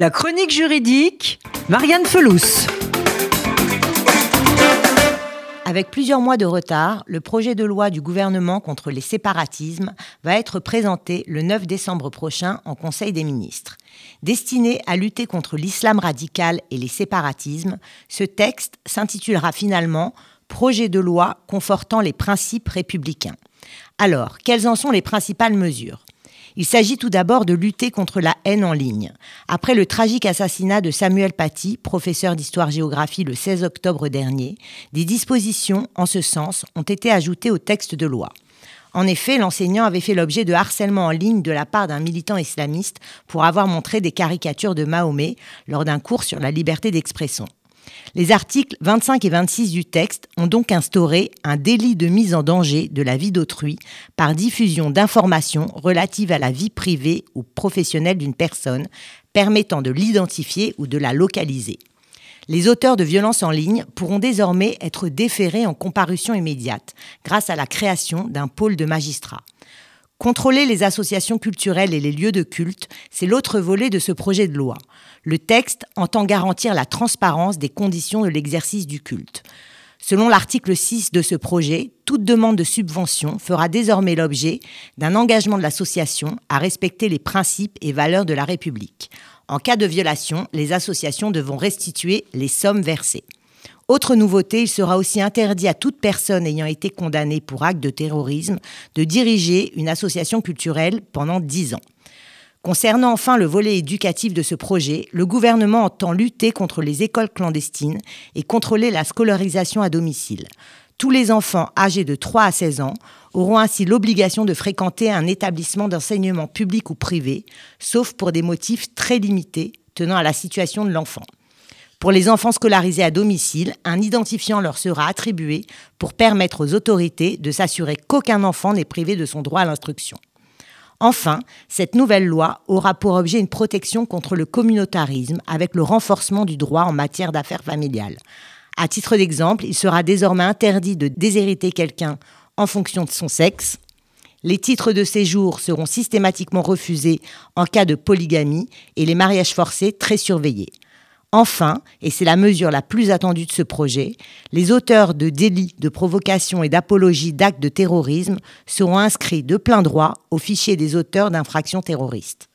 La chronique juridique, Marianne Felous. Avec plusieurs mois de retard, le projet de loi du gouvernement contre les séparatismes va être présenté le 9 décembre prochain en Conseil des ministres. Destiné à lutter contre l'islam radical et les séparatismes, ce texte s'intitulera finalement Projet de loi confortant les principes républicains. Alors, quelles en sont les principales mesures? Il s'agit tout d'abord de lutter contre la haine en ligne. Après le tragique assassinat de Samuel Paty, professeur d'histoire-géographie le 16 octobre dernier, des dispositions en ce sens ont été ajoutées au texte de loi. En effet, l'enseignant avait fait l'objet de harcèlement en ligne de la part d'un militant islamiste pour avoir montré des caricatures de Mahomet lors d'un cours sur la liberté d'expression. Les articles 25 et 26 du texte ont donc instauré un délit de mise en danger de la vie d'autrui par diffusion d'informations relatives à la vie privée ou professionnelle d'une personne, permettant de l'identifier ou de la localiser. Les auteurs de violences en ligne pourront désormais être déférés en comparution immédiate grâce à la création d'un pôle de magistrats. Contrôler les associations culturelles et les lieux de culte, c'est l'autre volet de ce projet de loi. Le texte entend garantir la transparence des conditions de l'exercice du culte. Selon l'article 6 de ce projet, toute demande de subvention fera désormais l'objet d'un engagement de l'association à respecter les principes et valeurs de la République. En cas de violation, les associations devront restituer les sommes versées. Autre nouveauté, il sera aussi interdit à toute personne ayant été condamnée pour acte de terrorisme de diriger une association culturelle pendant dix ans. Concernant enfin le volet éducatif de ce projet, le gouvernement entend lutter contre les écoles clandestines et contrôler la scolarisation à domicile. Tous les enfants âgés de 3 à 16 ans auront ainsi l'obligation de fréquenter un établissement d'enseignement public ou privé, sauf pour des motifs très limités tenant à la situation de l'enfant. Pour les enfants scolarisés à domicile, un identifiant leur sera attribué pour permettre aux autorités de s'assurer qu'aucun enfant n'est privé de son droit à l'instruction. Enfin, cette nouvelle loi aura pour objet une protection contre le communautarisme avec le renforcement du droit en matière d'affaires familiales. À titre d'exemple, il sera désormais interdit de déshériter quelqu'un en fonction de son sexe. Les titres de séjour seront systématiquement refusés en cas de polygamie et les mariages forcés très surveillés. Enfin, et c'est la mesure la plus attendue de ce projet, les auteurs de délits de provocation et d'apologie d'actes de terrorisme seront inscrits de plein droit au fichier des auteurs d'infractions terroristes.